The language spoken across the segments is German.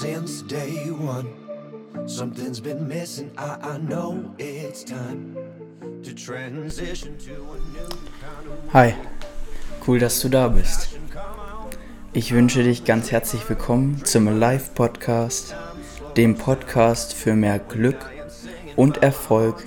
since day one. Something's been missing, I, I know it's time to transition to a new kind of Hi, cool, dass du da bist. Ich wünsche dich ganz herzlich willkommen zum Live-Podcast, dem Podcast für mehr Glück und Erfolg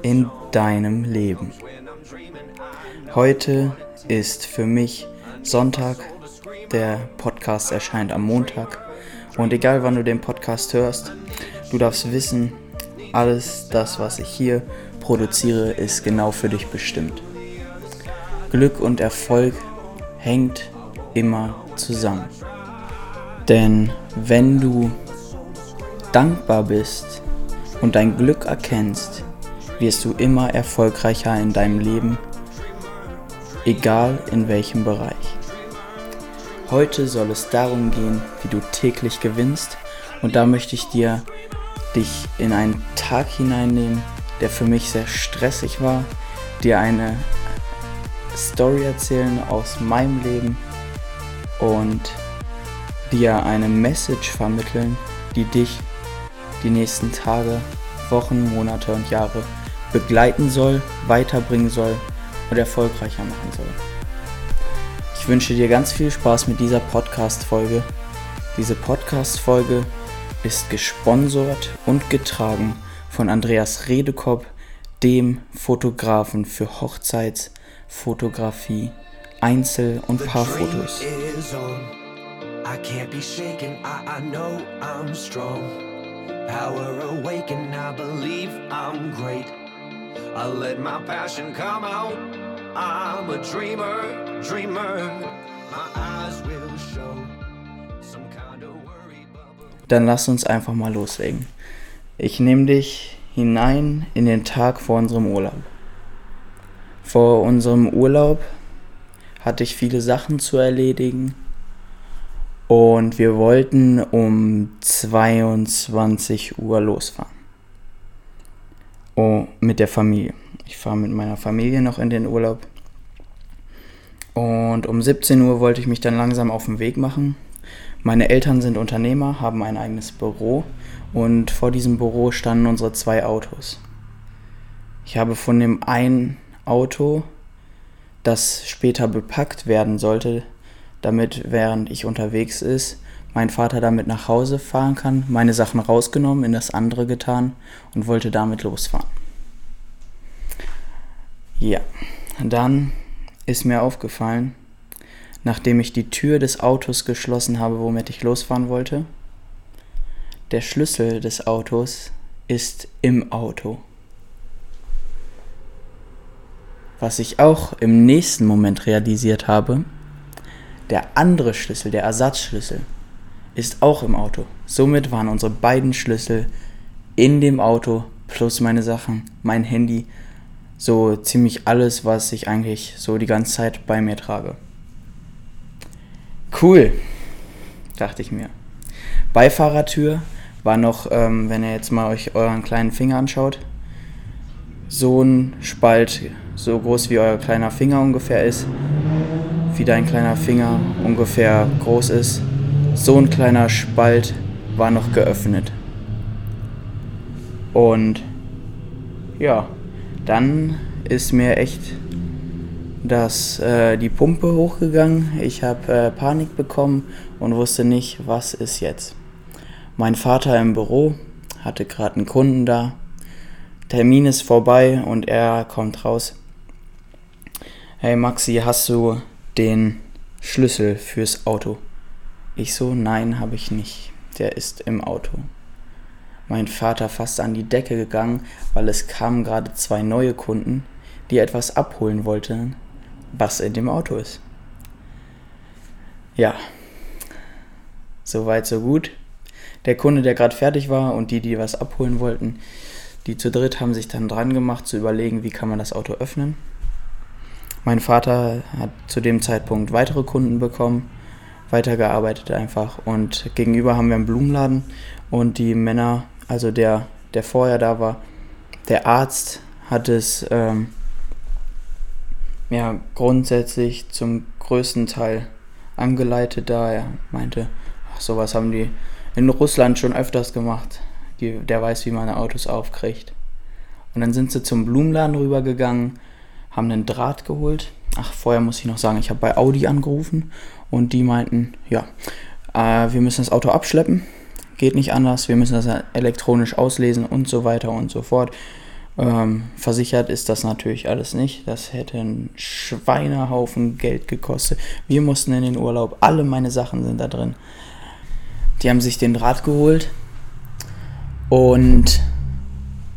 in deinem Leben. Heute ist für mich Sonntag, der Podcast erscheint am Montag und egal wann du den Podcast hörst, du darfst wissen, alles das, was ich hier produziere, ist genau für dich bestimmt. Glück und Erfolg hängt immer zusammen. Denn wenn du dankbar bist und dein Glück erkennst, wirst du immer erfolgreicher in deinem Leben, egal in welchem Bereich. Heute soll es darum gehen, wie du täglich gewinnst und da möchte ich dir dich in einen Tag hineinnehmen, der für mich sehr stressig war, dir eine Story erzählen aus meinem Leben und dir eine Message vermitteln, die dich die nächsten Tage, Wochen, Monate und Jahre begleiten soll, weiterbringen soll und erfolgreicher machen soll. Ich wünsche dir ganz viel Spaß mit dieser Podcast-Folge. Diese Podcast-Folge ist gesponsert und getragen von Andreas Redekopp, dem Fotografen für Hochzeitsfotografie, Einzel- und Paarfotos. I can't be shaken. I, I know I'm strong. Power awaken. I believe I'm great. I let my passion come out. I'm a dreamer, dreamer. Dann lass uns einfach mal loslegen. Ich nehme dich hinein in den Tag vor unserem Urlaub. Vor unserem Urlaub hatte ich viele Sachen zu erledigen und wir wollten um 22 Uhr losfahren. Oh, mit der Familie. Ich fahre mit meiner Familie noch in den Urlaub. Und um 17 Uhr wollte ich mich dann langsam auf den Weg machen. Meine Eltern sind Unternehmer, haben ein eigenes Büro und vor diesem Büro standen unsere zwei Autos. Ich habe von dem einen Auto, das später bepackt werden sollte, damit während ich unterwegs ist, mein Vater damit nach Hause fahren kann, meine Sachen rausgenommen, in das andere getan und wollte damit losfahren. Ja, dann ist mir aufgefallen, nachdem ich die Tür des Autos geschlossen habe, womit ich losfahren wollte, der Schlüssel des Autos ist im Auto. Was ich auch im nächsten Moment realisiert habe, der andere Schlüssel, der Ersatzschlüssel, ist auch im Auto. Somit waren unsere beiden Schlüssel in dem Auto plus meine Sachen, mein Handy, so ziemlich alles, was ich eigentlich so die ganze Zeit bei mir trage. Cool, dachte ich mir. Beifahrertür war noch, ähm, wenn ihr jetzt mal euch euren kleinen Finger anschaut, so ein Spalt, so groß wie euer kleiner Finger ungefähr ist, wie dein kleiner Finger ungefähr groß ist, so ein kleiner Spalt war noch geöffnet. Und ja, dann ist mir echt das, äh, die Pumpe hochgegangen. Ich habe äh, Panik bekommen und wusste nicht, was ist jetzt. Mein Vater im Büro hatte gerade einen Kunden da. Termin ist vorbei und er kommt raus. Hey Maxi, hast du den Schlüssel fürs Auto? Ich so, nein, habe ich nicht. Der ist im Auto. Mein Vater fast an die Decke gegangen, weil es kamen gerade zwei neue Kunden, die etwas abholen wollten, was in dem Auto ist. Ja, soweit so gut. Der Kunde, der gerade fertig war und die, die was abholen wollten, die zu dritt haben sich dann dran gemacht zu überlegen, wie kann man das Auto öffnen. Mein Vater hat zu dem Zeitpunkt weitere Kunden bekommen, weitergearbeitet einfach und gegenüber haben wir einen Blumenladen und die Männer, also der, der vorher da war, der Arzt hat es ähm, ja grundsätzlich zum größten Teil angeleitet, da er meinte, ach, sowas haben die in Russland schon öfters gemacht. Die, der weiß, wie man Autos aufkriegt. Und dann sind sie zum Blumenladen rübergegangen, haben einen Draht geholt. Ach, vorher muss ich noch sagen, ich habe bei Audi angerufen und die meinten, ja, äh, wir müssen das Auto abschleppen. Geht nicht anders, wir müssen das elektronisch auslesen und so weiter und so fort. Ähm, versichert ist das natürlich alles nicht. Das hätte einen Schweinehaufen Geld gekostet. Wir mussten in den Urlaub. Alle meine Sachen sind da drin. Die haben sich den Draht geholt und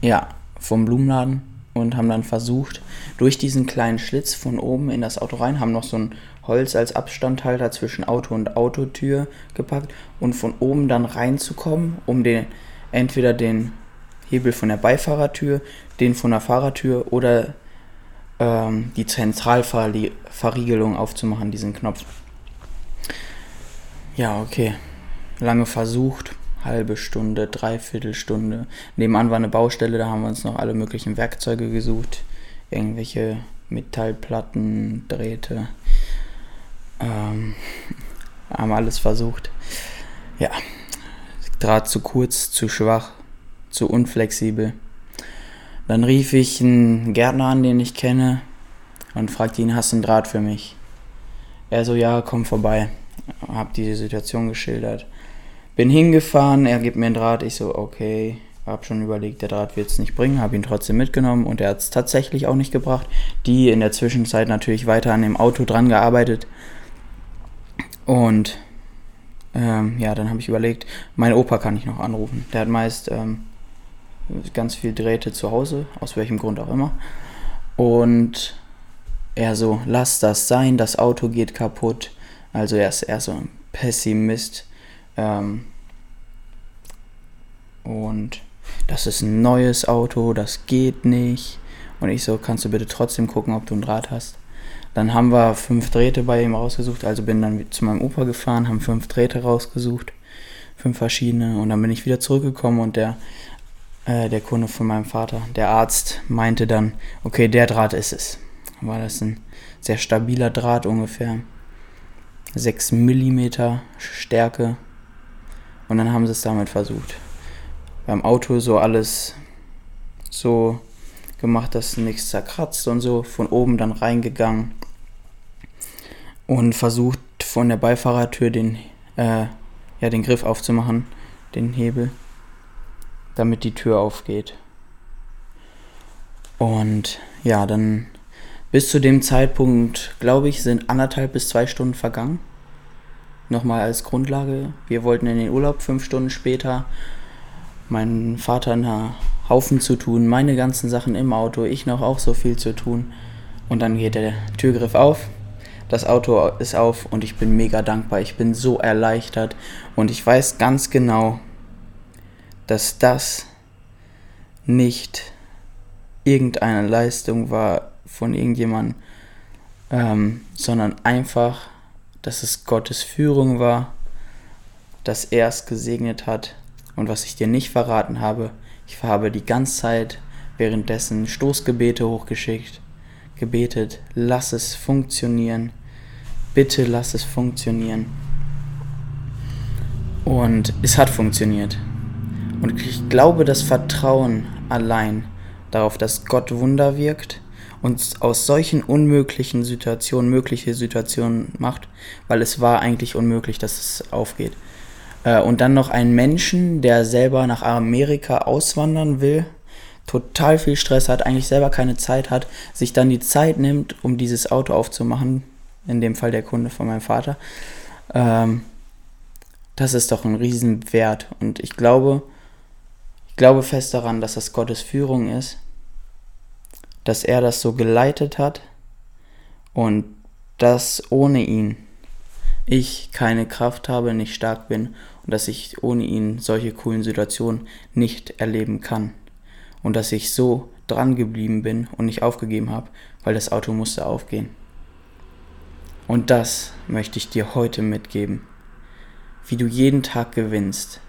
ja, vom Blumenladen und haben dann versucht, durch diesen kleinen Schlitz von oben in das Auto rein, haben noch so ein Holz als Abstandhalter zwischen Auto und Autotür gepackt und von oben dann reinzukommen, um den entweder den Hebel von der Beifahrertür, den von der Fahrertür oder ähm, die Zentralverriegelung aufzumachen, diesen Knopf. Ja, okay. Lange versucht, halbe Stunde, dreiviertel Stunde. Nebenan war eine Baustelle, da haben wir uns noch alle möglichen Werkzeuge gesucht. Irgendwelche Metallplatten, Drähte. Ähm, haben alles versucht. Ja, Draht zu kurz, zu schwach, zu unflexibel. Dann rief ich einen Gärtner an, den ich kenne, und fragte ihn, hast du einen Draht für mich? Er so, ja, komm vorbei. Hab die Situation geschildert. Bin hingefahren, er gibt mir einen Draht. Ich so, okay, hab schon überlegt, der Draht wird es nicht bringen, habe ihn trotzdem mitgenommen und er hat es tatsächlich auch nicht gebracht. Die in der Zwischenzeit natürlich weiter an dem Auto dran gearbeitet. Und ähm, ja, dann habe ich überlegt, mein Opa kann ich noch anrufen. Der hat meist ähm, ganz viel Drähte zu Hause, aus welchem Grund auch immer. Und er so, lass das sein, das Auto geht kaputt. Also er ist eher so ein Pessimist. Ähm, und das ist ein neues Auto, das geht nicht. Und ich so, kannst du bitte trotzdem gucken, ob du ein Draht hast. Dann haben wir fünf Drähte bei ihm rausgesucht, also bin dann zu meinem Opa gefahren, haben fünf Drähte rausgesucht, fünf verschiedene. Und dann bin ich wieder zurückgekommen und der, äh, der Kunde von meinem Vater, der Arzt, meinte dann, okay, der Draht ist es. War das ein sehr stabiler Draht ungefähr. 6 mm Stärke. Und dann haben sie es damit versucht beim Auto so alles so gemacht, dass nichts zerkratzt und so, von oben dann reingegangen und versucht von der Beifahrertür den, äh, ja, den Griff aufzumachen, den Hebel, damit die Tür aufgeht. Und ja, dann bis zu dem Zeitpunkt, glaube ich, sind anderthalb bis zwei Stunden vergangen. Nochmal als Grundlage. Wir wollten in den Urlaub fünf Stunden später mein Vater einen Haufen zu tun, meine ganzen Sachen im Auto, ich noch auch so viel zu tun. Und dann geht der Türgriff auf, das Auto ist auf und ich bin mega dankbar. Ich bin so erleichtert und ich weiß ganz genau, dass das nicht irgendeine Leistung war von irgendjemandem, ähm, sondern einfach, dass es Gottes Führung war, dass er es gesegnet hat und was ich dir nicht verraten habe, ich habe die ganze Zeit währenddessen Stoßgebete hochgeschickt, gebetet, lass es funktionieren, bitte lass es funktionieren. Und es hat funktioniert. Und ich glaube, das Vertrauen allein darauf, dass Gott Wunder wirkt und aus solchen unmöglichen Situationen mögliche Situationen macht, weil es war eigentlich unmöglich, dass es aufgeht. Äh, und dann noch einen Menschen, der selber nach Amerika auswandern will, total viel Stress hat, eigentlich selber keine Zeit hat, sich dann die Zeit nimmt, um dieses Auto aufzumachen, in dem Fall der Kunde von meinem Vater. Ähm, das ist doch ein Riesenwert. Und ich glaube, ich glaube fest daran, dass das Gottes Führung ist, dass er das so geleitet hat und dass ohne ihn ich keine Kraft habe, nicht stark bin und dass ich ohne ihn solche coolen Situationen nicht erleben kann. Und dass ich so dran geblieben bin und nicht aufgegeben habe, weil das Auto musste aufgehen. Und das möchte ich dir heute mitgeben. Wie du jeden Tag gewinnst,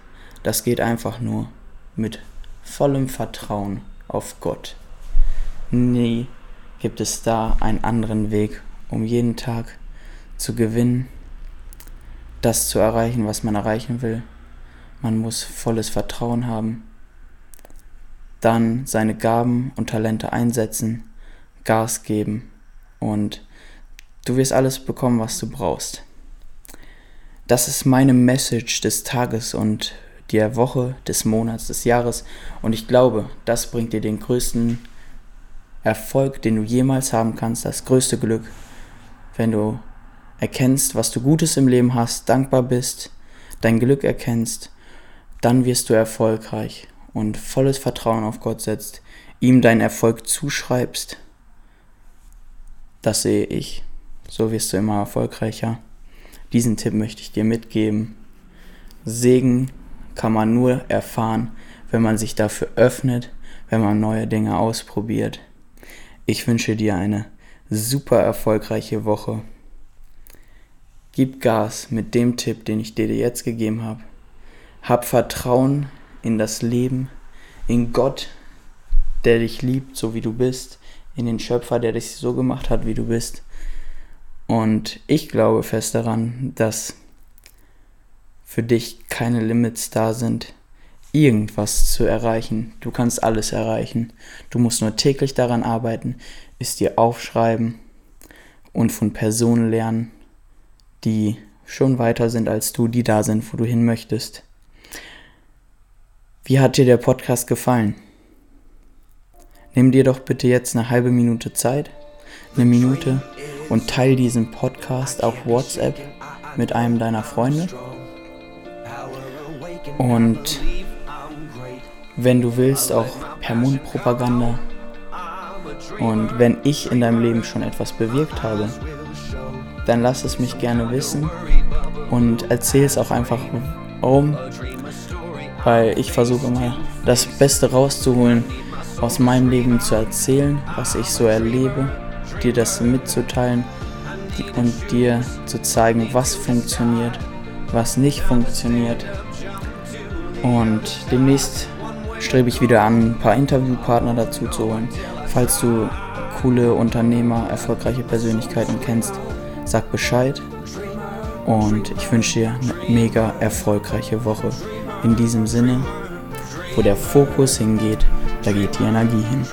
das geht einfach nur mit vollem Vertrauen auf Gott. Nie gibt es da einen anderen Weg, um jeden Tag zu gewinnen das zu erreichen, was man erreichen will. man muss volles Vertrauen haben, dann seine Gaben und Talente einsetzen, Gas geben und du wirst alles bekommen, was du brauchst. Das ist meine Message des Tages und der Woche, des Monats, des Jahres und ich glaube, das bringt dir den größten Erfolg, den du jemals haben kannst, das größte Glück, wenn du erkennst, was du Gutes im Leben hast, dankbar bist, dein Glück erkennst, dann wirst du erfolgreich und volles Vertrauen auf Gott setzt, ihm deinen Erfolg zuschreibst. Das sehe ich. So wirst du immer erfolgreicher. Diesen Tipp möchte ich dir mitgeben. Segen kann man nur erfahren, wenn man sich dafür öffnet, wenn man neue Dinge ausprobiert. Ich wünsche dir eine super erfolgreiche Woche. Gib Gas mit dem Tipp, den ich dir jetzt gegeben habe. Hab Vertrauen in das Leben, in Gott, der dich liebt, so wie du bist, in den Schöpfer, der dich so gemacht hat, wie du bist. Und ich glaube fest daran, dass für dich keine Limits da sind, irgendwas zu erreichen. Du kannst alles erreichen. Du musst nur täglich daran arbeiten, es dir aufschreiben und von Personen lernen, die schon weiter sind als du, die da sind, wo du hin möchtest. Wie hat dir der Podcast gefallen? Nimm dir doch bitte jetzt eine halbe Minute Zeit, eine Minute und teile diesen Podcast auf WhatsApp mit einem deiner Freunde. Und wenn du willst, auch per Mundpropaganda. Und wenn ich in deinem Leben schon etwas bewirkt habe, dann lass es mich gerne wissen und erzähl es auch einfach warum. Weil ich versuche immer das Beste rauszuholen, aus meinem Leben zu erzählen, was ich so erlebe, dir das mitzuteilen und dir zu zeigen, was funktioniert, was nicht funktioniert. Und demnächst strebe ich wieder an, ein paar Interviewpartner dazu zu holen. Falls du coole Unternehmer, erfolgreiche Persönlichkeiten kennst, sag Bescheid. Und ich wünsche dir eine mega erfolgreiche Woche. In diesem Sinne, wo der Fokus hingeht, da geht die Energie hin.